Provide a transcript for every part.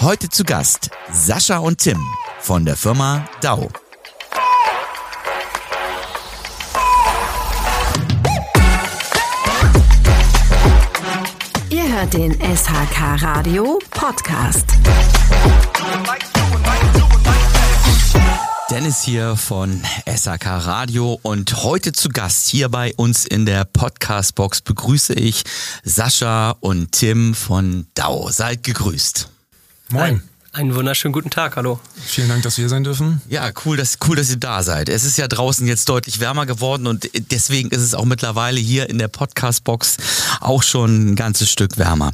Heute zu Gast Sascha und Tim von der Firma Dau. Ihr hört den SHK Radio Podcast. Dennis hier von SAK Radio und heute zu Gast hier bei uns in der Podcast-Box begrüße ich Sascha und Tim von Dau. Seid gegrüßt. Moin. Einen wunderschönen guten Tag, hallo. Vielen Dank, dass wir hier sein dürfen. Ja, cool, dass, cool, dass ihr da seid. Es ist ja draußen jetzt deutlich wärmer geworden und deswegen ist es auch mittlerweile hier in der Podcast-Box auch schon ein ganzes Stück wärmer.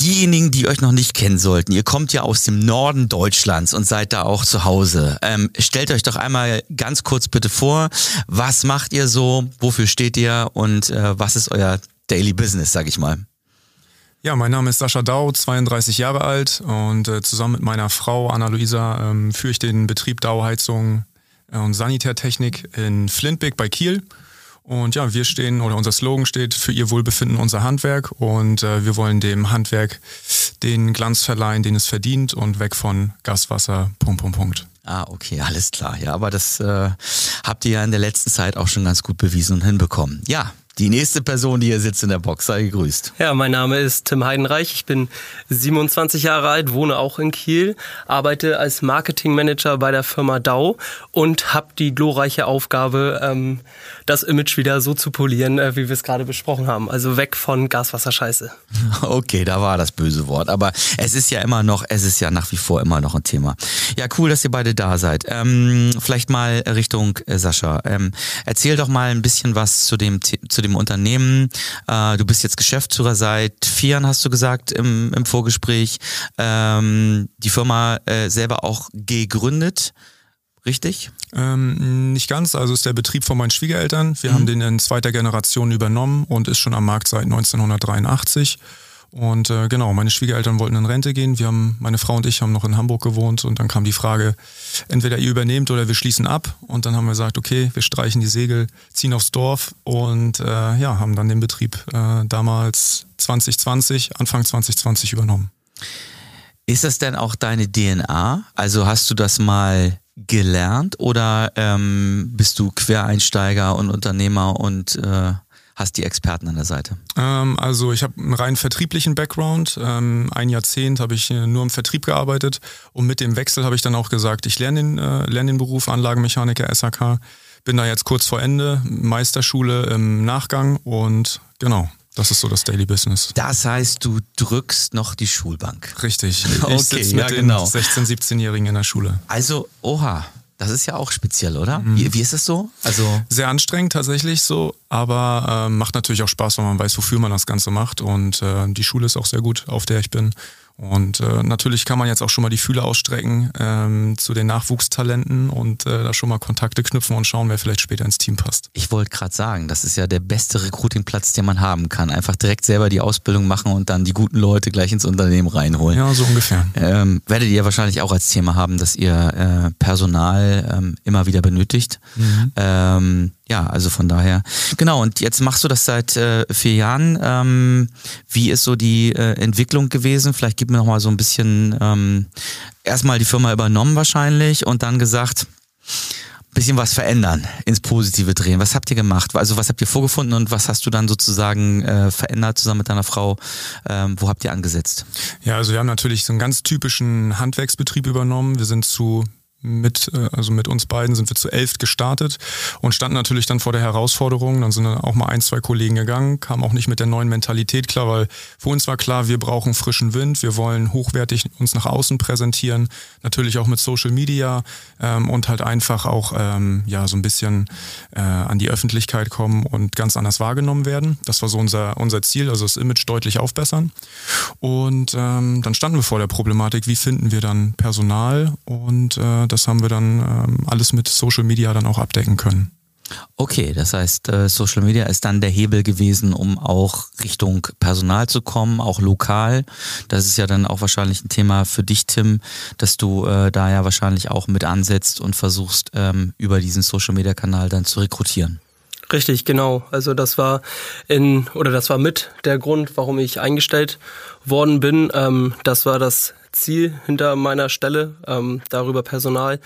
Diejenigen, die euch noch nicht kennen sollten, ihr kommt ja aus dem Norden Deutschlands und seid da auch zu Hause. Ähm, stellt euch doch einmal ganz kurz bitte vor, was macht ihr so, wofür steht ihr und äh, was ist euer Daily Business, sag ich mal. Ja, mein Name ist Sascha Dau, 32 Jahre alt und äh, zusammen mit meiner Frau Anna-Luisa ähm, führe ich den Betrieb Dauheizung äh, und Sanitärtechnik in Flintbeck bei Kiel. Und ja, wir stehen, oder unser Slogan steht, für ihr Wohlbefinden unser Handwerk und äh, wir wollen dem Handwerk den Glanz verleihen, den es verdient und weg von Gaswasser, Punkt, Punkt, Punkt. Ah, okay, alles klar. Ja, aber das äh, habt ihr ja in der letzten Zeit auch schon ganz gut bewiesen und hinbekommen. Ja, die nächste Person, die hier sitzt in der Box, sei gegrüßt. Ja, mein Name ist Tim Heidenreich. Ich bin 27 Jahre alt, wohne auch in Kiel, arbeite als Marketingmanager bei der Firma Dau und habe die glorreiche Aufgabe, ähm, das Image wieder so zu polieren, äh, wie wir es gerade besprochen haben. Also weg von Gaswasserscheiße. Okay, da war das böse Wort. Aber es ist ja immer noch, es ist ja nach wie vor immer noch ein Thema. Ja, cool, dass ihr beide da seid. Ähm, vielleicht mal Richtung äh, Sascha. Ähm, erzähl doch mal ein bisschen was zu dem, zu dem Unternehmen. Äh, du bist jetzt Geschäftsführer seit vier Jahren, hast du gesagt im, im Vorgespräch. Ähm, die Firma äh, selber auch gegründet. Richtig? Ähm, nicht ganz. Also ist der Betrieb von meinen Schwiegereltern. Wir mhm. haben den in zweiter Generation übernommen und ist schon am Markt seit 1983. Und äh, genau, meine Schwiegereltern wollten in Rente gehen. Wir haben, meine Frau und ich haben noch in Hamburg gewohnt und dann kam die Frage, entweder ihr übernehmt oder wir schließen ab. Und dann haben wir gesagt, okay, wir streichen die Segel, ziehen aufs Dorf und äh, ja, haben dann den Betrieb äh, damals 2020, Anfang 2020 übernommen. Ist das denn auch deine DNA? Also hast du das mal gelernt oder ähm, bist du Quereinsteiger und Unternehmer und äh, hast die Experten an der Seite? Ähm, also ich habe einen rein vertrieblichen Background. Ähm, ein Jahrzehnt habe ich nur im Vertrieb gearbeitet und mit dem Wechsel habe ich dann auch gesagt, ich lerne den, äh, lerne den Beruf Anlagenmechaniker SAK. Bin da jetzt kurz vor Ende, Meisterschule im Nachgang und genau, das ist so das Daily Business. Das heißt, du drückst noch die Schulbank. Richtig. Ich okay, sitze mit ja, genau. den 16-, 17-Jährigen in der Schule. Also, oha, das ist ja auch speziell, oder? Mhm. Wie, wie, ist das so? Also sehr anstrengend tatsächlich so, aber äh, macht natürlich auch Spaß, wenn man weiß, wofür man das Ganze macht. Und äh, die Schule ist auch sehr gut, auf der ich bin. Und äh, natürlich kann man jetzt auch schon mal die Fühler ausstrecken ähm, zu den Nachwuchstalenten und äh, da schon mal Kontakte knüpfen und schauen, wer vielleicht später ins Team passt. Ich wollte gerade sagen, das ist ja der beste Recruitingplatz, den man haben kann. Einfach direkt selber die Ausbildung machen und dann die guten Leute gleich ins Unternehmen reinholen. Ja, so ungefähr. Ähm, werdet ihr wahrscheinlich auch als Thema haben, dass ihr äh, Personal ähm, immer wieder benötigt. Mhm. Ja, also von daher. Genau, und jetzt machst du das seit äh, vier Jahren. Ähm, wie ist so die äh, Entwicklung gewesen? Vielleicht gib mir noch mal so ein bisschen ähm, erstmal die Firma übernommen wahrscheinlich und dann gesagt, bisschen was verändern, ins Positive drehen. Was habt ihr gemacht? Also was habt ihr vorgefunden und was hast du dann sozusagen äh, verändert zusammen mit deiner Frau? Ähm, wo habt ihr angesetzt? Ja, also wir haben natürlich so einen ganz typischen Handwerksbetrieb übernommen. Wir sind zu mit, äh, also mit uns beiden sind wir zu elf gestartet und standen natürlich dann vor der Herausforderung. Dann sind dann auch mal ein, zwei Kollegen gegangen, kamen auch nicht mit der neuen Mentalität klar, weil für uns war klar, wir brauchen frischen Wind, wir wollen hochwertig uns nach außen präsentieren, natürlich auch mit Social Media ähm, und halt einfach auch ähm, ja so ein bisschen äh, an die Öffentlichkeit kommen und ganz anders wahrgenommen werden. Das war so unser, unser Ziel, also das Image deutlich aufbessern. Und ähm, dann standen wir vor der Problematik, wie finden wir dann Personal und äh, das haben wir dann ähm, alles mit Social Media dann auch abdecken können. Okay, das heißt, äh, Social Media ist dann der Hebel gewesen, um auch Richtung Personal zu kommen, auch lokal. Das ist ja dann auch wahrscheinlich ein Thema für dich, Tim, dass du äh, da ja wahrscheinlich auch mit ansetzt und versuchst, ähm, über diesen Social Media Kanal dann zu rekrutieren. Richtig, genau. Also das war in oder das war mit der Grund, warum ich eingestellt worden bin. Ähm, das war das Ziel hinter meiner Stelle, ähm, darüber Personal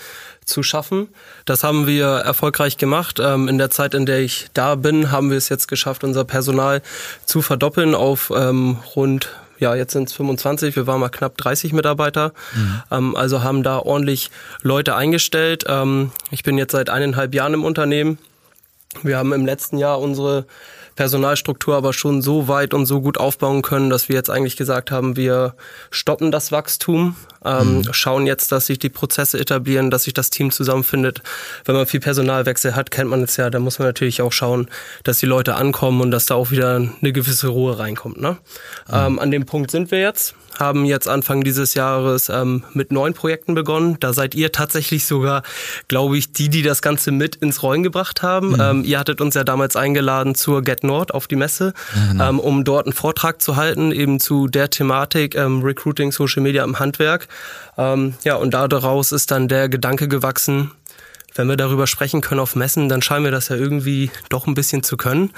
zu schaffen. Das haben wir erfolgreich gemacht. Ähm, in der Zeit, in der ich da bin, haben wir es jetzt geschafft, unser Personal zu verdoppeln auf ähm, rund ja, jetzt sind es 25, wir waren mal knapp 30 Mitarbeiter. Mhm. Ähm, also haben da ordentlich Leute eingestellt. Ähm, ich bin jetzt seit eineinhalb Jahren im Unternehmen. Wir haben im letzten Jahr unsere Personalstruktur aber schon so weit und so gut aufbauen können, dass wir jetzt eigentlich gesagt haben, wir stoppen das Wachstum, ähm, mhm. schauen jetzt, dass sich die Prozesse etablieren, dass sich das Team zusammenfindet. Wenn man viel Personalwechsel hat, kennt man es ja, da muss man natürlich auch schauen, dass die Leute ankommen und dass da auch wieder eine gewisse Ruhe reinkommt. Ne? Mhm. Ähm, an dem Punkt sind wir jetzt haben jetzt Anfang dieses Jahres ähm, mit neun Projekten begonnen. Da seid ihr tatsächlich sogar, glaube ich, die, die das Ganze mit ins Rollen gebracht haben. Mhm. Ähm, ihr hattet uns ja damals eingeladen zur Get Nord auf die Messe, genau. ähm, um dort einen Vortrag zu halten, eben zu der Thematik ähm, Recruiting Social Media im Handwerk. Ähm, ja, und daraus ist dann der Gedanke gewachsen, wenn wir darüber sprechen können auf Messen, dann scheinen wir das ja irgendwie doch ein bisschen zu können.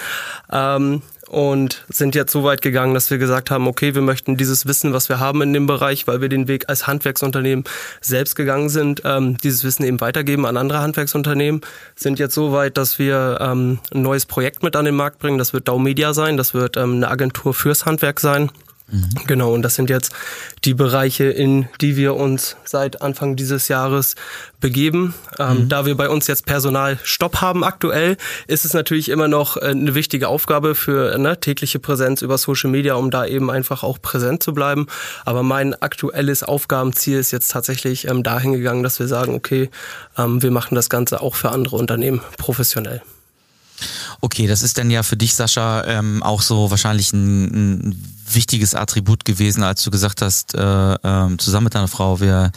Ähm, und sind jetzt so weit gegangen, dass wir gesagt haben, okay, wir möchten dieses Wissen, was wir haben in dem Bereich, weil wir den Weg als Handwerksunternehmen selbst gegangen sind, ähm, dieses Wissen eben weitergeben an andere Handwerksunternehmen, sind jetzt so weit, dass wir ähm, ein neues Projekt mit an den Markt bringen. Das wird Dau Media sein, das wird ähm, eine Agentur fürs Handwerk sein. Mhm. Genau, und das sind jetzt die Bereiche, in die wir uns seit Anfang dieses Jahres begeben. Ähm, mhm. Da wir bei uns jetzt Personalstopp haben aktuell, ist es natürlich immer noch äh, eine wichtige Aufgabe für ne, tägliche Präsenz über Social Media, um da eben einfach auch präsent zu bleiben. Aber mein aktuelles Aufgabenziel ist jetzt tatsächlich ähm, dahin gegangen, dass wir sagen, okay, ähm, wir machen das Ganze auch für andere Unternehmen professionell. Okay, das ist dann ja für dich, Sascha, ähm, auch so wahrscheinlich ein, ein wichtiges Attribut gewesen, als du gesagt hast, äh, äh, zusammen mit deiner Frau, wir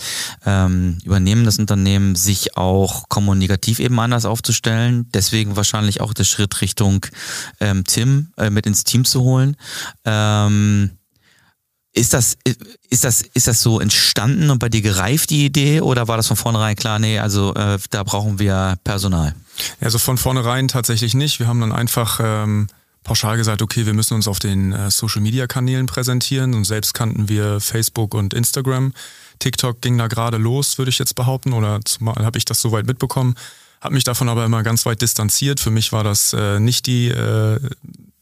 ähm, übernehmen das Unternehmen, sich auch kommunikativ eben anders aufzustellen. Deswegen wahrscheinlich auch der Schritt Richtung ähm, Tim äh, mit ins Team zu holen. Ähm, ist das, ist das, ist das so entstanden und bei dir gereift die Idee oder war das von vornherein klar, nee, also äh, da brauchen wir Personal? Also von vornherein tatsächlich nicht. Wir haben dann einfach ähm, pauschal gesagt, okay, wir müssen uns auf den äh, Social-Media-Kanälen präsentieren und selbst kannten wir Facebook und Instagram. TikTok ging da gerade los, würde ich jetzt behaupten, oder zumal habe ich das soweit mitbekommen, habe mich davon aber immer ganz weit distanziert. Für mich war das äh, nicht die äh,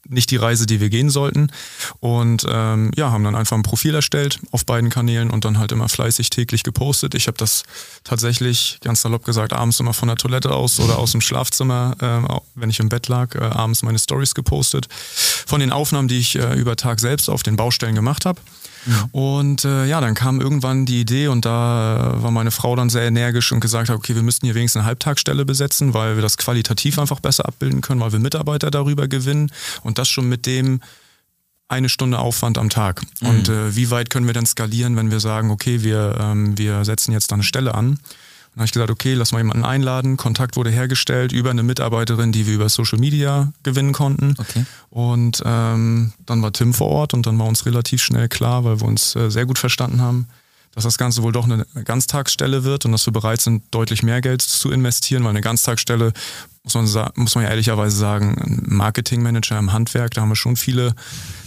nicht die Reise, die wir gehen sollten. Und ähm, ja, haben dann einfach ein Profil erstellt auf beiden Kanälen und dann halt immer fleißig täglich gepostet. Ich habe das tatsächlich, ganz salopp gesagt, abends immer von der Toilette aus oder aus dem Schlafzimmer, äh, wenn ich im Bett lag, äh, abends meine Stories gepostet. Von den Aufnahmen, die ich äh, über Tag selbst auf den Baustellen gemacht habe. Und äh, ja, dann kam irgendwann die Idee und da war meine Frau dann sehr energisch und gesagt hat, okay, wir müssten hier wenigstens eine Halbtagsstelle besetzen, weil wir das qualitativ einfach besser abbilden können, weil wir Mitarbeiter darüber gewinnen und das schon mit dem eine Stunde Aufwand am Tag. Mhm. Und äh, wie weit können wir dann skalieren, wenn wir sagen, okay, wir, ähm, wir setzen jetzt da eine Stelle an dann habe ich gesagt, okay, lass mal jemanden einladen. Kontakt wurde hergestellt über eine Mitarbeiterin, die wir über Social Media gewinnen konnten. Okay. Und ähm, dann war Tim vor Ort und dann war uns relativ schnell klar, weil wir uns äh, sehr gut verstanden haben, dass das Ganze wohl doch eine Ganztagsstelle wird und dass wir bereit sind, deutlich mehr Geld zu investieren, weil eine Ganztagsstelle muss man, muss man ja ehrlicherweise sagen, ein Marketingmanager im Handwerk, da haben wir schon viele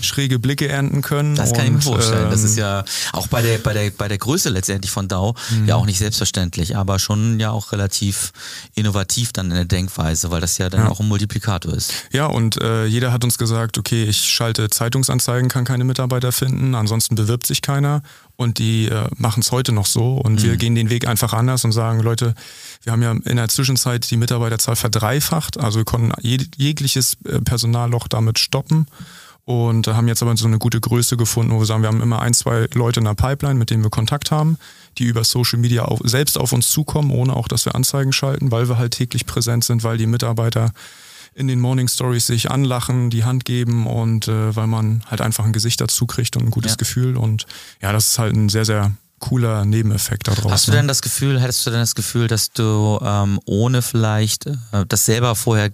schräge Blicke ernten können. Das kann und, ich mir vorstellen. Ähm, das ist ja auch bei der, bei der, bei der Größe letztendlich von DAO mhm. ja auch nicht selbstverständlich, aber schon ja auch relativ innovativ dann in der Denkweise, weil das ja dann ja. auch ein Multiplikator ist. Ja, und äh, jeder hat uns gesagt, okay, ich schalte Zeitungsanzeigen, kann keine Mitarbeiter finden, ansonsten bewirbt sich keiner und die äh, machen es heute noch so und mhm. wir gehen den Weg einfach anders und sagen, Leute, wir haben ja in der Zwischenzeit die Mitarbeiterzahl verdreifacht, also wir konnten jegliches äh, Personalloch damit stoppen und haben jetzt aber so eine gute Größe gefunden, wo wir sagen, wir haben immer ein, zwei Leute in der Pipeline, mit denen wir Kontakt haben, die über Social Media auf, selbst auf uns zukommen, ohne auch, dass wir Anzeigen schalten, weil wir halt täglich präsent sind, weil die Mitarbeiter in den Morning Stories sich anlachen, die Hand geben und äh, weil man halt einfach ein Gesicht dazu kriegt und ein gutes ja. Gefühl. Und ja, das ist halt ein sehr, sehr cooler Nebeneffekt daraus. Hast du denn das Gefühl, hättest du denn das Gefühl, dass du ähm, ohne vielleicht äh, das selber vorher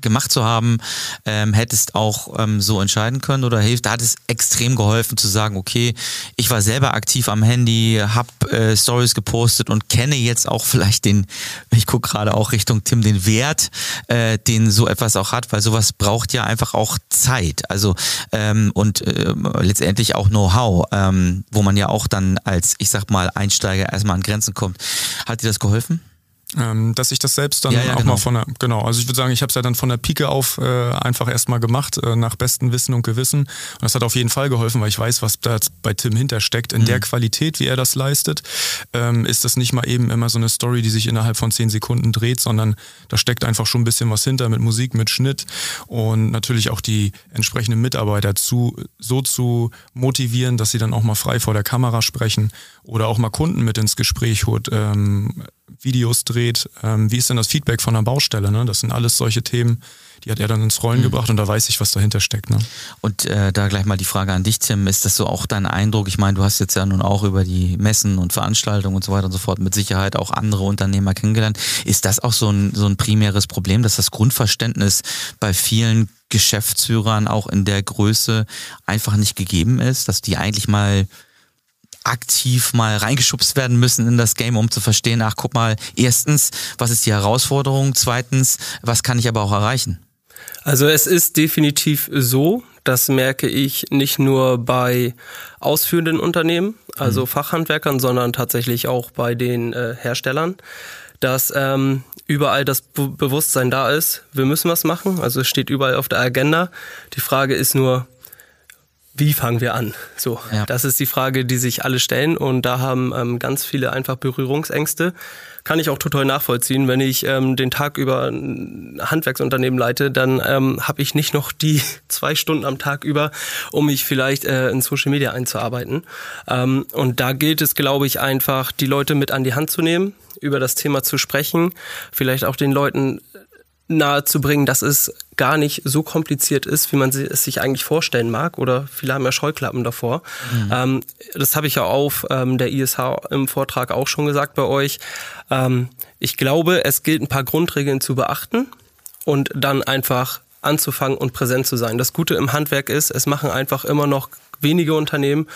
gemacht zu haben, ähm, hättest auch ähm, so entscheiden können oder hilft, da hat es extrem geholfen zu sagen, okay, ich war selber aktiv am Handy, habe äh, Stories gepostet und kenne jetzt auch vielleicht den, ich gucke gerade auch Richtung Tim, den Wert, äh, den so etwas auch hat, weil sowas braucht ja einfach auch Zeit, also ähm, und äh, letztendlich auch Know-how, ähm, wo man ja auch dann als, ich sag mal, Einsteiger erstmal an Grenzen kommt. Hat dir das geholfen? Ähm, dass ich das selbst dann ja, ja, auch genau. mal von der, genau, also ich würde sagen, ich habe es ja dann von der Pike auf äh, einfach erstmal gemacht, äh, nach bestem Wissen und Gewissen. Und das hat auf jeden Fall geholfen, weil ich weiß, was da bei Tim hintersteckt. In mhm. der Qualität, wie er das leistet, ähm, ist das nicht mal eben immer so eine Story, die sich innerhalb von zehn Sekunden dreht, sondern da steckt einfach schon ein bisschen was hinter mit Musik, mit Schnitt und natürlich auch die entsprechenden Mitarbeiter zu, so zu motivieren, dass sie dann auch mal frei vor der Kamera sprechen oder auch mal Kunden mit ins Gespräch holt. Ähm, Videos dreht. Ähm, wie ist denn das Feedback von der Baustelle? Ne? Das sind alles solche Themen, die hat er dann ins Rollen mhm. gebracht und da weiß ich, was dahinter steckt. Ne? Und äh, da gleich mal die Frage an dich, Tim. Ist das so auch dein Eindruck? Ich meine, du hast jetzt ja nun auch über die Messen und Veranstaltungen und so weiter und so fort mit Sicherheit auch andere Unternehmer kennengelernt. Ist das auch so ein, so ein primäres Problem, dass das Grundverständnis bei vielen Geschäftsführern auch in der Größe einfach nicht gegeben ist, dass die eigentlich mal aktiv mal reingeschubst werden müssen in das Game, um zu verstehen, ach guck mal, erstens, was ist die Herausforderung? Zweitens, was kann ich aber auch erreichen? Also es ist definitiv so, das merke ich nicht nur bei ausführenden Unternehmen, also mhm. Fachhandwerkern, sondern tatsächlich auch bei den äh, Herstellern, dass ähm, überall das Be Bewusstsein da ist, wir müssen was machen, also es steht überall auf der Agenda. Die Frage ist nur, wie fangen wir an? So, ja. das ist die Frage, die sich alle stellen und da haben ähm, ganz viele einfach Berührungsängste. Kann ich auch total nachvollziehen. Wenn ich ähm, den Tag über ein Handwerksunternehmen leite, dann ähm, habe ich nicht noch die zwei Stunden am Tag über, um mich vielleicht äh, in Social Media einzuarbeiten. Ähm, und da gilt es, glaube ich, einfach, die Leute mit an die Hand zu nehmen, über das Thema zu sprechen, vielleicht auch den Leuten nahezubringen, dass es gar nicht so kompliziert ist, wie man es sich eigentlich vorstellen mag. Oder viele haben ja Scheuklappen davor. Mhm. Ähm, das habe ich ja auf ähm, der ISH im Vortrag auch schon gesagt bei euch. Ähm, ich glaube, es gilt ein paar Grundregeln zu beachten und dann einfach anzufangen und präsent zu sein. Das Gute im Handwerk ist, es machen einfach immer noch wenige Unternehmen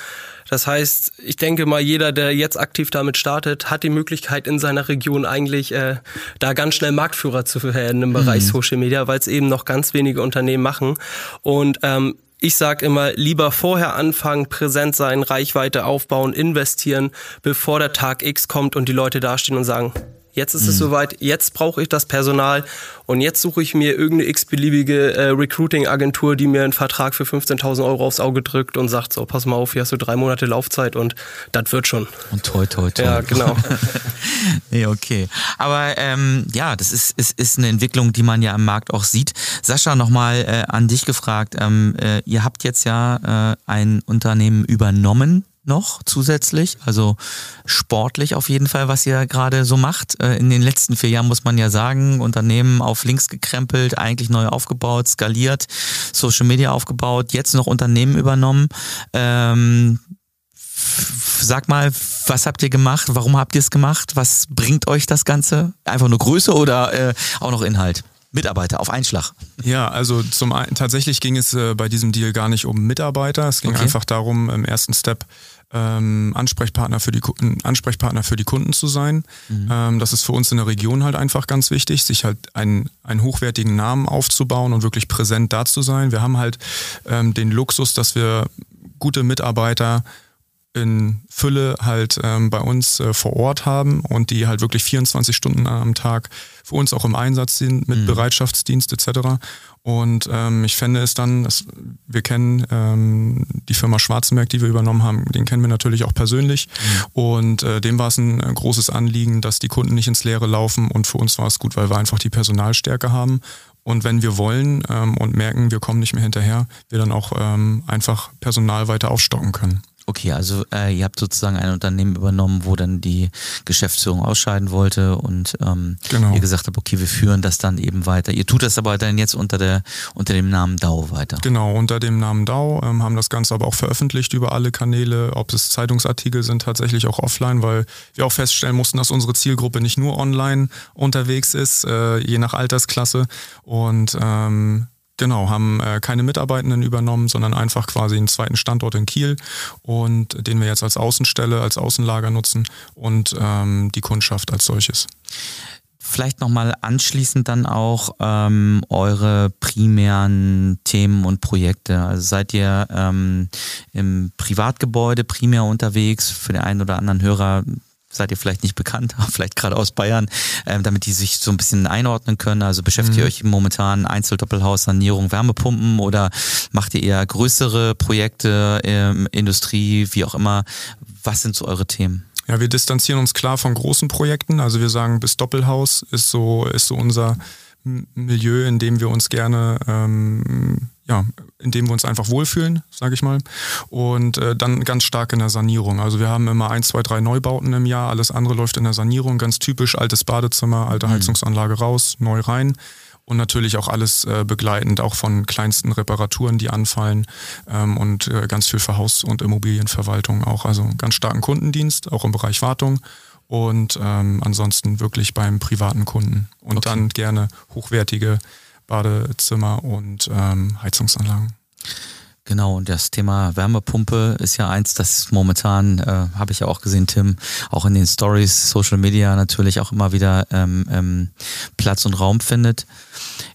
das heißt, ich denke mal, jeder, der jetzt aktiv damit startet, hat die Möglichkeit in seiner Region eigentlich äh, da ganz schnell Marktführer zu werden im Bereich mhm. Social Media, weil es eben noch ganz wenige Unternehmen machen. Und ähm, ich sage immer, lieber vorher anfangen, präsent sein, Reichweite aufbauen, investieren, bevor der Tag X kommt und die Leute dastehen und sagen, Jetzt ist mhm. es soweit, jetzt brauche ich das Personal und jetzt suche ich mir irgendeine x-beliebige äh, Recruiting-Agentur, die mir einen Vertrag für 15.000 Euro aufs Auge drückt und sagt, so, pass mal auf, hier hast du drei Monate Laufzeit und das wird schon. Und toi, toi, toi. Ja, genau. nee, okay. Aber ähm, ja, das ist, ist, ist eine Entwicklung, die man ja am Markt auch sieht. Sascha, nochmal äh, an dich gefragt. Ähm, äh, ihr habt jetzt ja äh, ein Unternehmen übernommen noch zusätzlich, also sportlich auf jeden Fall, was ihr gerade so macht. Äh, in den letzten vier Jahren muss man ja sagen, Unternehmen auf links gekrempelt, eigentlich neu aufgebaut, skaliert, Social Media aufgebaut, jetzt noch Unternehmen übernommen. Ähm, sag mal, was habt ihr gemacht? Warum habt ihr es gemacht? Was bringt euch das Ganze? Einfach nur Größe oder äh, auch noch Inhalt? Mitarbeiter auf Einschlag. Ja, also zum einen tatsächlich ging es äh, bei diesem Deal gar nicht um Mitarbeiter. Es ging okay. einfach darum, im ersten Step ähm, Ansprechpartner, für die, Ansprechpartner für die Kunden zu sein. Mhm. Ähm, das ist für uns in der Region halt einfach ganz wichtig, sich halt einen, einen hochwertigen Namen aufzubauen und wirklich präsent da zu sein. Wir haben halt ähm, den Luxus, dass wir gute Mitarbeiter in Fülle halt ähm, bei uns äh, vor Ort haben und die halt wirklich 24 Stunden am Tag für uns auch im Einsatz sind mit mhm. Bereitschaftsdienst etc. Und ähm, ich fände es dann, dass wir kennen ähm, die Firma Schwarzenberg, die wir übernommen haben, den kennen wir natürlich auch persönlich. Mhm. Und äh, dem war es ein äh, großes Anliegen, dass die Kunden nicht ins Leere laufen. Und für uns war es gut, weil wir einfach die Personalstärke haben. Und wenn wir wollen ähm, und merken, wir kommen nicht mehr hinterher, wir dann auch ähm, einfach Personal weiter aufstocken können. Okay, also äh, ihr habt sozusagen ein Unternehmen übernommen, wo dann die Geschäftsführung ausscheiden wollte und ähm, genau. ihr gesagt habt, okay, wir führen das dann eben weiter. Ihr tut das aber dann jetzt unter der unter dem Namen DAO weiter. Genau, unter dem Namen DAO ähm, haben das Ganze aber auch veröffentlicht über alle Kanäle, ob es Zeitungsartikel sind, tatsächlich auch offline, weil wir auch feststellen mussten, dass unsere Zielgruppe nicht nur online unterwegs ist, äh, je nach Altersklasse und ähm, Genau, haben äh, keine Mitarbeitenden übernommen, sondern einfach quasi einen zweiten Standort in Kiel und den wir jetzt als Außenstelle, als Außenlager nutzen und ähm, die Kundschaft als solches. Vielleicht nochmal anschließend dann auch ähm, eure primären Themen und Projekte. Also seid ihr ähm, im Privatgebäude primär unterwegs? Für den einen oder anderen Hörer seid ihr vielleicht nicht bekannt, vielleicht gerade aus Bayern, ähm, damit die sich so ein bisschen einordnen können. Also beschäftigt mhm. ihr euch momentan Einzeldoppelhaus, Sanierung, Wärmepumpen oder macht ihr eher größere Projekte, ähm, Industrie, wie auch immer? Was sind so eure Themen? Ja, wir distanzieren uns klar von großen Projekten. Also wir sagen, bis Doppelhaus ist so, ist so unser Milieu, in dem wir uns gerne ähm, ja, in dem wir uns einfach wohlfühlen, sage ich mal. Und äh, dann ganz stark in der Sanierung. Also wir haben immer ein, zwei, drei Neubauten im Jahr, alles andere läuft in der Sanierung, ganz typisch, altes Badezimmer, alte mhm. Heizungsanlage raus, neu rein. Und natürlich auch alles äh, begleitend, auch von kleinsten Reparaturen, die anfallen ähm, und äh, ganz viel für Haus- und Immobilienverwaltung auch. Also ganz starken Kundendienst, auch im Bereich Wartung und ähm, ansonsten wirklich beim privaten Kunden. Und okay. dann gerne hochwertige Badezimmer und ähm, Heizungsanlagen. Genau, und das Thema Wärmepumpe ist ja eins, das momentan, äh, habe ich ja auch gesehen, Tim, auch in den Stories, Social Media natürlich auch immer wieder ähm, ähm, Platz und Raum findet.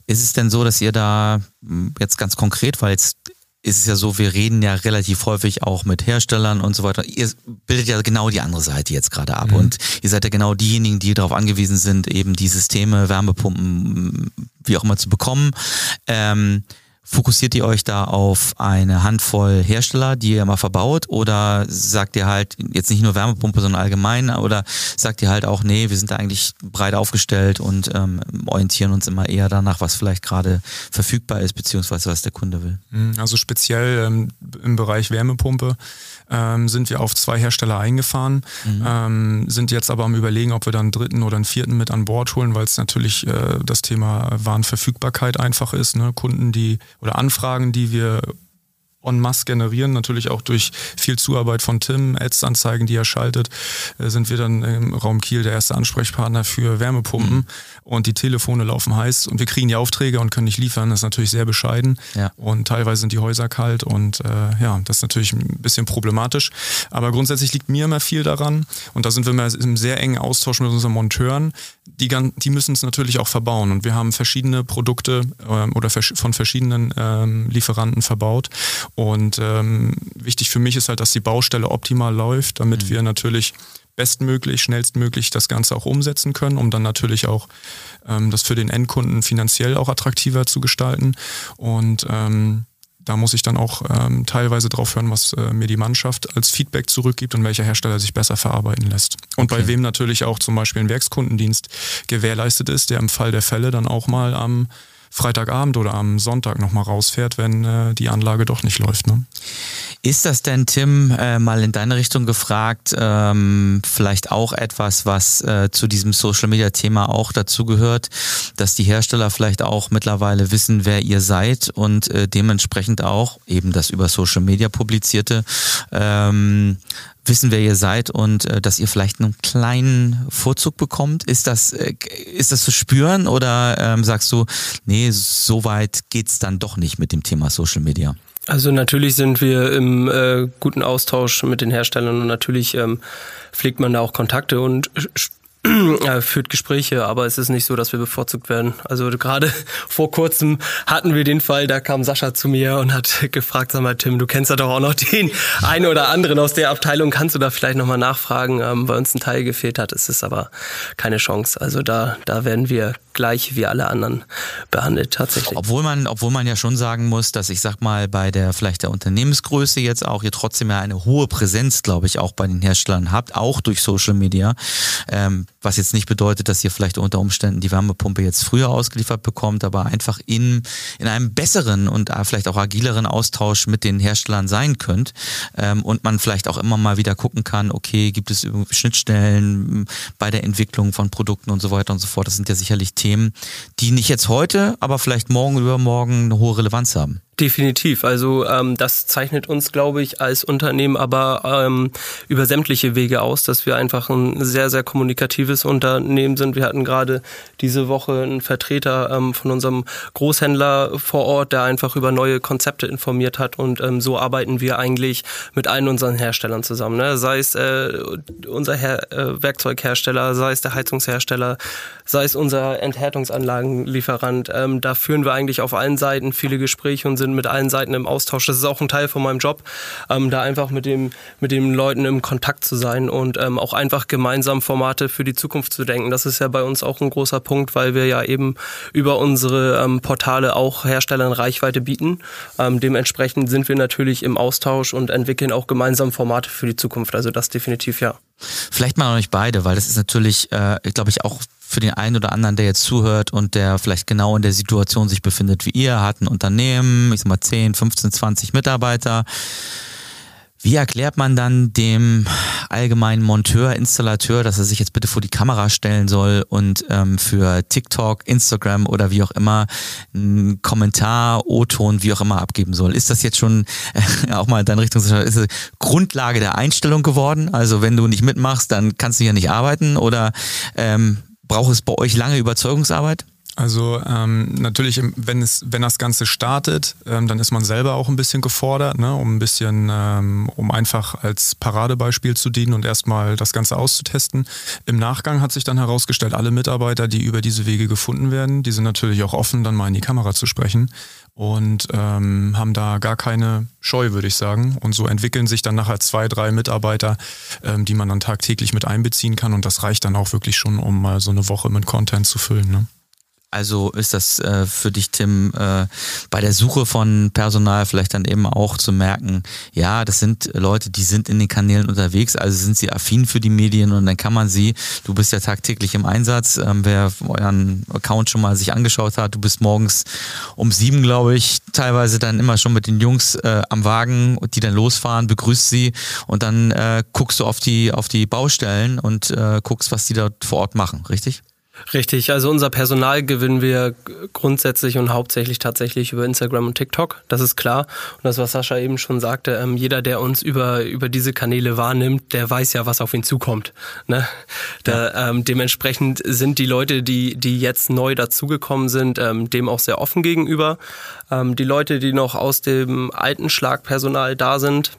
Ist es denn so, dass ihr da hm, jetzt ganz konkret, weil jetzt ist es ja so, wir reden ja relativ häufig auch mit Herstellern und so weiter. Ihr bildet ja genau die andere Seite jetzt gerade ab. Mhm. Und ihr seid ja genau diejenigen, die darauf angewiesen sind, eben die Systeme, Wärmepumpen, wie auch immer zu bekommen. Ähm, Fokussiert ihr euch da auf eine Handvoll Hersteller, die ihr immer verbaut? Oder sagt ihr halt jetzt nicht nur Wärmepumpe, sondern allgemein? Oder sagt ihr halt auch, nee, wir sind da eigentlich breit aufgestellt und ähm, orientieren uns immer eher danach, was vielleicht gerade verfügbar ist, beziehungsweise was der Kunde will? Mhm, also speziell ähm, im Bereich Wärmepumpe ähm, sind wir auf zwei Hersteller eingefahren, mhm. ähm, sind jetzt aber am überlegen, ob wir dann einen dritten oder einen vierten mit an Bord holen, weil es natürlich äh, das Thema Warenverfügbarkeit einfach ist. Ne? Kunden, die oder Anfragen, die wir en masse generieren, natürlich auch durch viel Zuarbeit von Tim, Ads-Anzeigen, die er schaltet, äh, sind wir dann im Raum Kiel der erste Ansprechpartner für Wärmepumpen mhm. und die Telefone laufen heiß und wir kriegen die Aufträge und können nicht liefern. Das ist natürlich sehr bescheiden ja. und teilweise sind die Häuser kalt und äh, ja, das ist natürlich ein bisschen problematisch. Aber grundsätzlich liegt mir immer viel daran und da sind wir immer im sehr engen Austausch mit unseren Monteuren. Die, die müssen es natürlich auch verbauen und wir haben verschiedene Produkte äh, oder von verschiedenen ähm, Lieferanten verbaut und ähm, wichtig für mich ist halt, dass die Baustelle optimal läuft, damit mhm. wir natürlich bestmöglich, schnellstmöglich das Ganze auch umsetzen können, um dann natürlich auch ähm, das für den Endkunden finanziell auch attraktiver zu gestalten. Und ähm, da muss ich dann auch ähm, teilweise drauf hören, was äh, mir die Mannschaft als Feedback zurückgibt und welcher Hersteller sich besser verarbeiten lässt. Und okay. bei wem natürlich auch zum Beispiel ein Werkskundendienst gewährleistet ist, der im Fall der Fälle dann auch mal am Freitagabend oder am Sonntag nochmal rausfährt, wenn äh, die Anlage doch nicht läuft. Ne? Ist das denn, Tim, äh, mal in deine Richtung gefragt, ähm, vielleicht auch etwas, was äh, zu diesem Social-Media-Thema auch dazugehört, dass die Hersteller vielleicht auch mittlerweile wissen, wer ihr seid und äh, dementsprechend auch eben das über Social-Media publizierte ähm, wissen, wer ihr seid und äh, dass ihr vielleicht einen kleinen Vorzug bekommt? Ist das, äh, ist das zu spüren oder ähm, sagst du, nee, so weit geht's dann doch nicht mit dem Thema Social Media? Also natürlich sind wir im äh, guten Austausch mit den Herstellern und natürlich ähm, pflegt man da auch Kontakte und führt Gespräche, aber es ist nicht so, dass wir bevorzugt werden. Also gerade vor kurzem hatten wir den Fall, da kam Sascha zu mir und hat gefragt, sag mal, Tim, du kennst ja doch auch noch den einen oder anderen aus der Abteilung, kannst du da vielleicht nochmal nachfragen, ähm, weil uns ein Teil gefehlt hat. Es ist aber keine Chance. Also da, da werden wir gleich wie alle anderen behandelt tatsächlich. Obwohl man, obwohl man ja schon sagen muss, dass ich sag mal bei der vielleicht der Unternehmensgröße jetzt auch ihr trotzdem ja eine hohe Präsenz, glaube ich, auch bei den Herstellern habt, auch durch Social Media. Ähm, was jetzt nicht bedeutet, dass ihr vielleicht unter Umständen die Wärmepumpe jetzt früher ausgeliefert bekommt, aber einfach in, in einem besseren und äh, vielleicht auch agileren Austausch mit den Herstellern sein könnt ähm, und man vielleicht auch immer mal wieder gucken kann, okay, gibt es Schnittstellen bei der Entwicklung von Produkten und so weiter und so fort. Das sind ja sicherlich Themen, die nicht jetzt heute, aber vielleicht morgen übermorgen eine hohe Relevanz haben. Definitiv. Also ähm, das zeichnet uns, glaube ich, als Unternehmen aber ähm, über sämtliche Wege aus, dass wir einfach ein sehr, sehr kommunikatives Unternehmen sind. Wir hatten gerade diese Woche einen Vertreter ähm, von unserem Großhändler vor Ort, der einfach über neue Konzepte informiert hat und ähm, so arbeiten wir eigentlich mit allen unseren Herstellern zusammen. Ne? Sei es äh, unser Her äh, Werkzeughersteller, sei es der Heizungshersteller, sei es unser Enthärtungsanlagenlieferant. Ähm, da führen wir eigentlich auf allen Seiten viele Gespräche und sind sind mit allen Seiten im Austausch. Das ist auch ein Teil von meinem Job, ähm, da einfach mit, dem, mit den Leuten im Kontakt zu sein und ähm, auch einfach gemeinsam Formate für die Zukunft zu denken. Das ist ja bei uns auch ein großer Punkt, weil wir ja eben über unsere ähm, Portale auch Herstellern Reichweite bieten. Ähm, dementsprechend sind wir natürlich im Austausch und entwickeln auch gemeinsam Formate für die Zukunft. Also das definitiv ja. Vielleicht mal noch nicht beide, weil das ist natürlich, äh, glaube ich, auch für den einen oder anderen, der jetzt zuhört und der vielleicht genau in der Situation sich befindet wie ihr, hat ein Unternehmen, ich sag mal 10, 15, 20 Mitarbeiter. Wie erklärt man dann dem allgemeinen Monteur, Installateur, dass er sich jetzt bitte vor die Kamera stellen soll und ähm, für TikTok, Instagram oder wie auch immer einen Kommentar, O-Ton, wie auch immer abgeben soll? Ist das jetzt schon äh, auch mal in deine Richtung ist es Grundlage der Einstellung geworden? Also wenn du nicht mitmachst, dann kannst du hier nicht arbeiten oder ähm, braucht es bei euch lange Überzeugungsarbeit? Also ähm, natürlich, wenn es, wenn das Ganze startet, ähm, dann ist man selber auch ein bisschen gefordert, ne, um ein bisschen, ähm, um einfach als Paradebeispiel zu dienen und erstmal das Ganze auszutesten. Im Nachgang hat sich dann herausgestellt, alle Mitarbeiter, die über diese Wege gefunden werden, die sind natürlich auch offen, dann mal in die Kamera zu sprechen und ähm, haben da gar keine Scheu, würde ich sagen. Und so entwickeln sich dann nachher zwei, drei Mitarbeiter, ähm, die man dann tagtäglich mit einbeziehen kann. Und das reicht dann auch wirklich schon, um mal so eine Woche mit Content zu füllen. Ne? Also ist das äh, für dich, Tim, äh, bei der Suche von Personal vielleicht dann eben auch zu merken, ja, das sind Leute, die sind in den Kanälen unterwegs, also sind sie affin für die Medien und dann kann man sie, du bist ja tagtäglich im Einsatz, ähm, wer euren Account schon mal sich angeschaut hat, du bist morgens um sieben, glaube ich, teilweise dann immer schon mit den Jungs äh, am Wagen, die dann losfahren, begrüßt sie und dann äh, guckst du auf die, auf die Baustellen und äh, guckst, was die dort vor Ort machen, richtig? Richtig, also unser Personal gewinnen wir grundsätzlich und hauptsächlich tatsächlich über Instagram und TikTok, das ist klar. Und das, was Sascha eben schon sagte, ähm, jeder, der uns über, über diese Kanäle wahrnimmt, der weiß ja, was auf ihn zukommt. Ne? Da, ja. ähm, dementsprechend sind die Leute, die, die jetzt neu dazugekommen sind, ähm, dem auch sehr offen gegenüber. Ähm, die Leute, die noch aus dem alten Schlagpersonal da sind,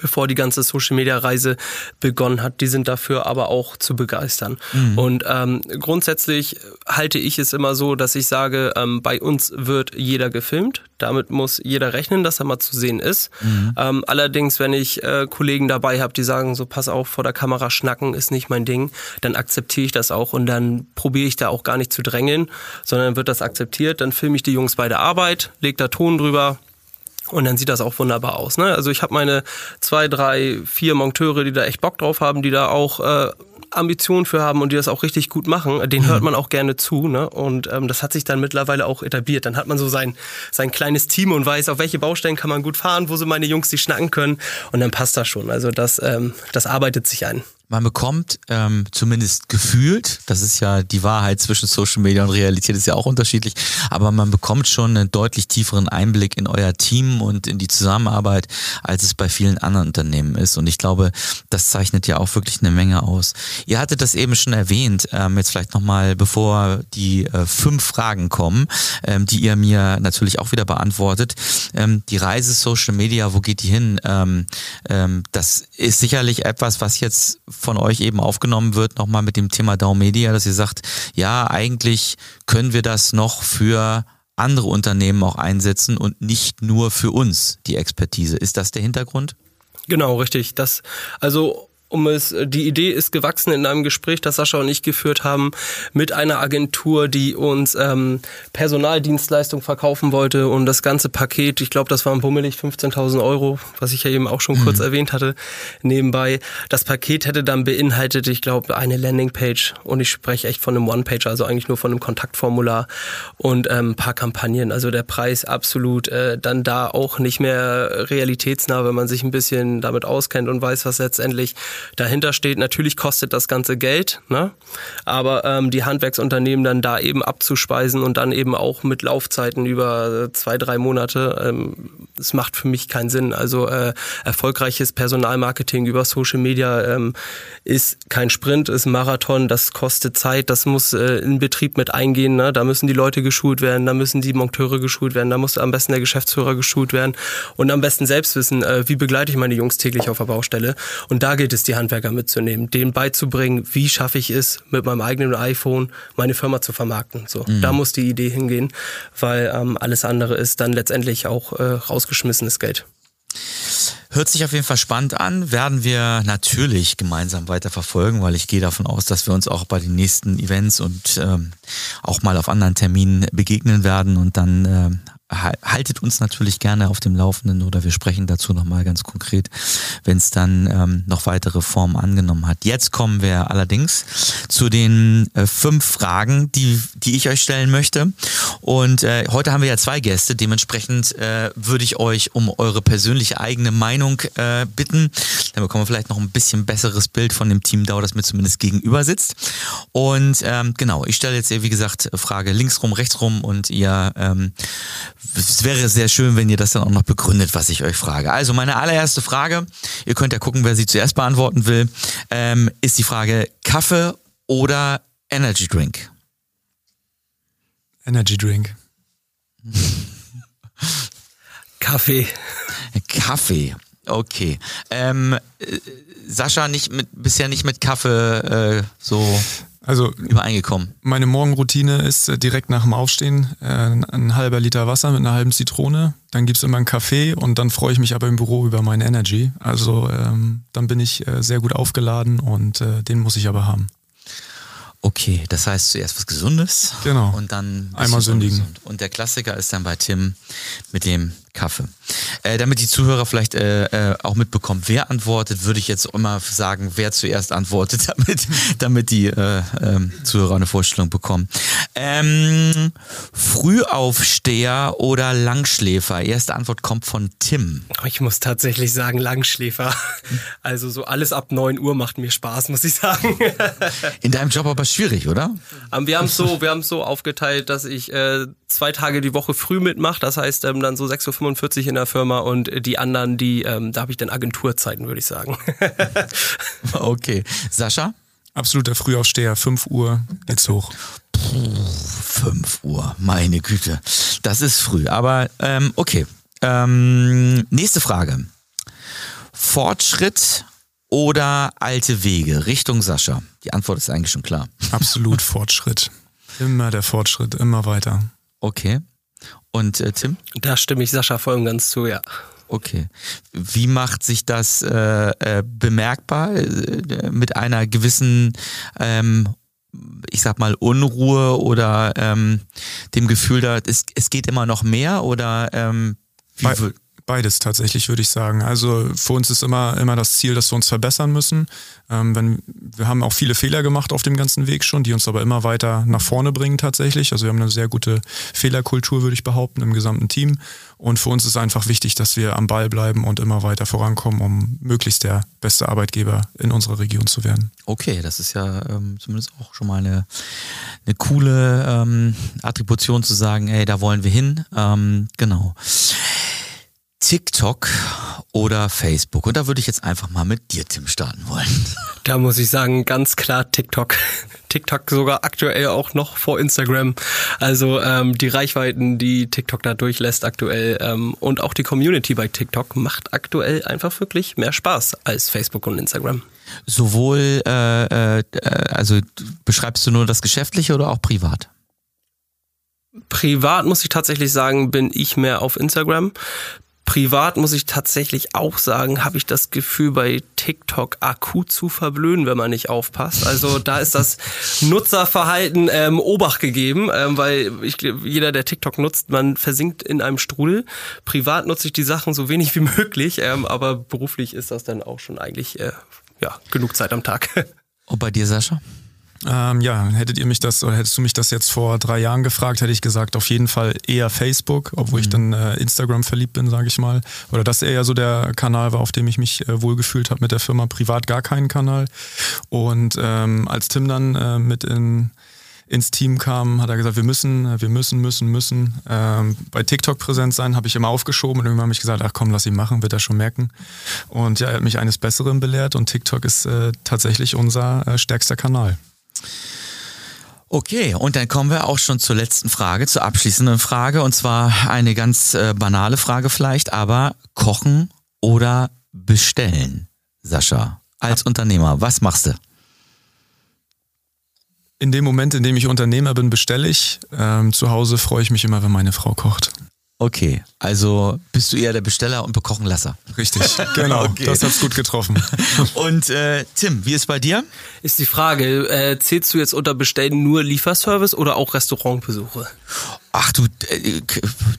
bevor die ganze Social Media Reise begonnen hat. Die sind dafür aber auch zu begeistern. Mhm. Und ähm, grundsätzlich halte ich es immer so, dass ich sage, ähm, bei uns wird jeder gefilmt. Damit muss jeder rechnen, dass er mal zu sehen ist. Mhm. Ähm, allerdings, wenn ich äh, Kollegen dabei habe, die sagen, so pass auf, vor der Kamera schnacken ist nicht mein Ding, dann akzeptiere ich das auch und dann probiere ich da auch gar nicht zu drängeln, sondern wird das akzeptiert. Dann filme ich die Jungs bei der Arbeit, leg da Ton drüber, und dann sieht das auch wunderbar aus. Ne? Also ich habe meine zwei, drei, vier Monteure, die da echt Bock drauf haben, die da auch äh, Ambitionen für haben und die das auch richtig gut machen. Den hört mhm. man auch gerne zu. Ne? Und ähm, das hat sich dann mittlerweile auch etabliert. Dann hat man so sein, sein kleines Team und weiß, auf welche Baustellen kann man gut fahren, wo so meine Jungs die schnacken können. Und dann passt das schon. Also das, ähm, das arbeitet sich ein. Man bekommt ähm, zumindest gefühlt, das ist ja die Wahrheit zwischen Social Media und Realität ist ja auch unterschiedlich, aber man bekommt schon einen deutlich tieferen Einblick in euer Team und in die Zusammenarbeit, als es bei vielen anderen Unternehmen ist. Und ich glaube, das zeichnet ja auch wirklich eine Menge aus. Ihr hattet das eben schon erwähnt, ähm, jetzt vielleicht nochmal, bevor die äh, fünf Fragen kommen, ähm, die ihr mir natürlich auch wieder beantwortet. Ähm, die Reise Social Media, wo geht die hin? Ähm, ähm, das ist sicherlich etwas, was jetzt von euch eben aufgenommen wird, nochmal mit dem Thema Dow Media, dass ihr sagt, ja, eigentlich können wir das noch für andere Unternehmen auch einsetzen und nicht nur für uns die Expertise. Ist das der Hintergrund? Genau, richtig. Das, also um es, die Idee ist gewachsen in einem Gespräch, das Sascha und ich geführt haben mit einer Agentur, die uns ähm, Personaldienstleistung verkaufen wollte und das ganze Paket, ich glaube, das waren bummelig 15.000 Euro, was ich ja eben auch schon mhm. kurz erwähnt hatte, nebenbei. Das Paket hätte dann beinhaltet, ich glaube, eine Landingpage und ich spreche echt von einem One-Page, also eigentlich nur von einem Kontaktformular und ähm, ein paar Kampagnen. Also der Preis absolut äh, dann da auch nicht mehr realitätsnah, wenn man sich ein bisschen damit auskennt und weiß, was letztendlich dahinter steht. Natürlich kostet das ganze Geld, ne? aber ähm, die Handwerksunternehmen dann da eben abzuspeisen und dann eben auch mit Laufzeiten über zwei, drei Monate, ähm, das macht für mich keinen Sinn. Also äh, erfolgreiches Personalmarketing über Social Media ähm, ist kein Sprint, ist ein Marathon, das kostet Zeit, das muss äh, in Betrieb mit eingehen. Ne? Da müssen die Leute geschult werden, da müssen die Monteure geschult werden, da muss am besten der Geschäftsführer geschult werden und am besten selbst wissen, äh, wie begleite ich meine Jungs täglich auf der Baustelle. Und da gilt es, die Handwerker mitzunehmen, denen beizubringen, wie schaffe ich es, mit meinem eigenen iPhone meine Firma zu vermarkten. So, mhm. da muss die Idee hingehen, weil ähm, alles andere ist dann letztendlich auch äh, rausgeschmissenes Geld. Hört sich auf jeden Fall spannend an, werden wir natürlich gemeinsam weiter verfolgen, weil ich gehe davon aus, dass wir uns auch bei den nächsten Events und ähm, auch mal auf anderen Terminen begegnen werden und dann äh, haltet uns natürlich gerne auf dem Laufenden oder wir sprechen dazu nochmal ganz konkret, wenn es dann ähm, noch weitere Formen angenommen hat. Jetzt kommen wir allerdings zu den äh, fünf Fragen, die, die ich euch stellen möchte. Und äh, heute haben wir ja zwei Gäste, dementsprechend äh, würde ich euch um eure persönliche eigene Meinung äh, bitten. Dann bekommen wir vielleicht noch ein bisschen besseres Bild von dem Team Dau, das mir zumindest gegenüber sitzt. Und ähm, genau, ich stelle jetzt, wie gesagt, Frage links rum, rechts rum und ihr ähm, es wäre sehr schön, wenn ihr das dann auch noch begründet, was ich euch frage. Also meine allererste Frage, ihr könnt ja gucken, wer sie zuerst beantworten will, ähm, ist die Frage Kaffee oder Energy Drink? Energy Drink. Kaffee. Kaffee. Okay. Ähm, äh, Sascha nicht mit, bisher nicht mit Kaffee äh, so also übereingekommen. Meine Morgenroutine ist äh, direkt nach dem Aufstehen äh, ein halber Liter Wasser mit einer halben Zitrone. Dann gibt es immer einen Kaffee und dann freue ich mich aber im Büro über meine Energy. Also ähm, dann bin ich äh, sehr gut aufgeladen und äh, den muss ich aber haben. Okay, das heißt zuerst was Gesundes. Genau. Und dann einmal sündigen. Und der Klassiker ist dann bei Tim mit dem Kaffee. Äh, damit die Zuhörer vielleicht äh, äh, auch mitbekommen, wer antwortet, würde ich jetzt immer sagen, wer zuerst antwortet, damit, damit die äh, ähm, Zuhörer eine Vorstellung bekommen. Ähm, Frühaufsteher oder Langschläfer? Erste Antwort kommt von Tim. Ich muss tatsächlich sagen Langschläfer. Also so alles ab 9 Uhr macht mir Spaß, muss ich sagen. In deinem Job aber schwierig, oder? Ähm, wir haben so, wir haben so aufgeteilt, dass ich äh, zwei Tage die Woche früh mitmache. Das heißt ähm, dann so 6.45 Uhr in der Firma und die anderen, die, ähm, da habe ich dann Agenturzeiten, würde ich sagen. okay. Sascha? Absoluter Frühaufsteher, 5 Uhr geht's hoch. Puh, 5 Uhr, meine Güte. Das ist früh, aber ähm, okay. Ähm, nächste Frage. Fortschritt oder alte Wege? Richtung Sascha. Die Antwort ist eigentlich schon klar. Absolut Fortschritt. Immer der Fortschritt, immer weiter. Okay. Und äh, Tim? Da stimme ich Sascha voll und ganz zu, ja. Okay. Wie macht sich das äh, äh, bemerkbar äh, mit einer gewissen, ähm, ich sag mal, Unruhe oder ähm, dem Gefühl, da es, es geht immer noch mehr oder ähm, Be Beides tatsächlich, würde ich sagen. Also für uns ist immer, immer das Ziel, dass wir uns verbessern müssen. Ähm, wenn, wir haben auch viele Fehler gemacht auf dem ganzen Weg schon, die uns aber immer weiter nach vorne bringen tatsächlich. Also wir haben eine sehr gute Fehlerkultur, würde ich behaupten, im gesamten Team. Und für uns ist einfach wichtig, dass wir am Ball bleiben und immer weiter vorankommen, um möglichst der beste Arbeitgeber in unserer Region zu werden. Okay, das ist ja ähm, zumindest auch schon mal eine, eine coole ähm, Attribution zu sagen, ey, da wollen wir hin. Ähm, genau. TikTok oder Facebook? Und da würde ich jetzt einfach mal mit dir, Tim, starten wollen. Da muss ich sagen, ganz klar TikTok. TikTok sogar aktuell auch noch vor Instagram. Also ähm, die Reichweiten, die TikTok da durchlässt aktuell ähm, und auch die Community bei TikTok macht aktuell einfach wirklich mehr Spaß als Facebook und Instagram. Sowohl, äh, äh, also beschreibst du nur das Geschäftliche oder auch privat? Privat muss ich tatsächlich sagen, bin ich mehr auf Instagram. Privat muss ich tatsächlich auch sagen, habe ich das Gefühl, bei TikTok akut zu verblöden, wenn man nicht aufpasst. Also da ist das Nutzerverhalten ähm, Obacht gegeben, ähm, weil ich, jeder, der TikTok nutzt, man versinkt in einem Strudel. Privat nutze ich die Sachen so wenig wie möglich, ähm, aber beruflich ist das dann auch schon eigentlich äh, ja, genug Zeit am Tag. Und bei dir, Sascha? Ähm, ja, hättet ihr mich das oder hättest du mich das jetzt vor drei Jahren gefragt, hätte ich gesagt, auf jeden Fall eher Facebook, obwohl mhm. ich dann äh, Instagram verliebt bin, sage ich mal. Oder dass er ja so der Kanal war, auf dem ich mich äh, wohlgefühlt habe mit der Firma. Privat gar keinen Kanal. Und ähm, als Tim dann äh, mit in ins Team kam, hat er gesagt, wir müssen, wir müssen, müssen, müssen ähm, bei TikTok präsent sein, habe ich immer aufgeschoben und irgendwann habe ich gesagt, ach komm, lass ihn machen, wird er schon merken. Und ja, er hat mich eines Besseren belehrt und TikTok ist äh, tatsächlich unser äh, stärkster Kanal. Okay, und dann kommen wir auch schon zur letzten Frage, zur abschließenden Frage. Und zwar eine ganz äh, banale Frage vielleicht, aber kochen oder bestellen, Sascha, als Unternehmer, was machst du? In dem Moment, in dem ich Unternehmer bin, bestelle ich. Ähm, zu Hause freue ich mich immer, wenn meine Frau kocht. Okay, also bist du eher der Besteller und Bekochenlasser. Richtig, genau. okay. Das hat's gut getroffen. Und äh, Tim, wie ist bei dir? Ist die Frage, äh, zählst du jetzt unter Bestellen nur Lieferservice oder auch Restaurantbesuche? Ach du, äh,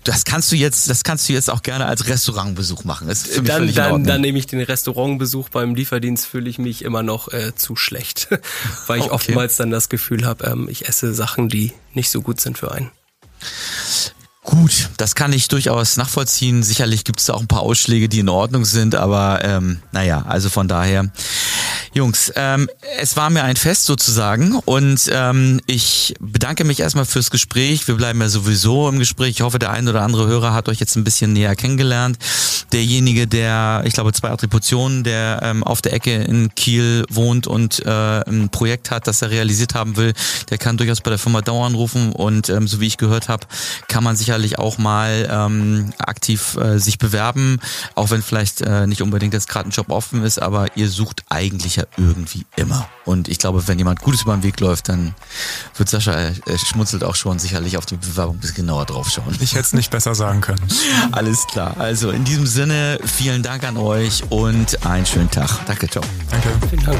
das kannst du jetzt, das kannst du jetzt auch gerne als Restaurantbesuch machen. Das ist für mich dann, dann, dann nehme ich den Restaurantbesuch beim Lieferdienst, fühle ich mich immer noch äh, zu schlecht, weil ich okay. oftmals dann das Gefühl habe, ähm, ich esse Sachen, die nicht so gut sind für einen. Gut, das kann ich durchaus nachvollziehen. Sicherlich gibt es da auch ein paar Ausschläge, die in Ordnung sind, aber ähm, naja, also von daher Jungs, ähm, es war mir ein Fest sozusagen und ähm, ich bedanke mich erstmal fürs Gespräch. Wir bleiben ja sowieso im Gespräch. Ich hoffe, der ein oder andere Hörer hat euch jetzt ein bisschen näher kennengelernt. Derjenige, der, ich glaube, zwei Attributionen, der ähm, auf der Ecke in Kiel wohnt und äh, ein Projekt hat, das er realisiert haben will, der kann durchaus bei der Firma Dauer anrufen und ähm, so wie ich gehört habe, kann man sicherlich auch mal ähm, aktiv äh, sich bewerben, auch wenn vielleicht äh, nicht unbedingt jetzt gerade ein Job offen ist, aber ihr sucht eigentlich ja irgendwie immer. Und ich glaube, wenn jemand Gutes über den Weg läuft, dann wird Sascha, er schmunzelt auch schon, sicherlich auf die Bewerbung ein bisschen genauer drauf schauen. Ich hätte es nicht besser sagen können. Alles klar. Also in diesem Sinne, vielen Dank an euch und einen schönen Tag. Danke, ciao. Danke. Vielen Dank.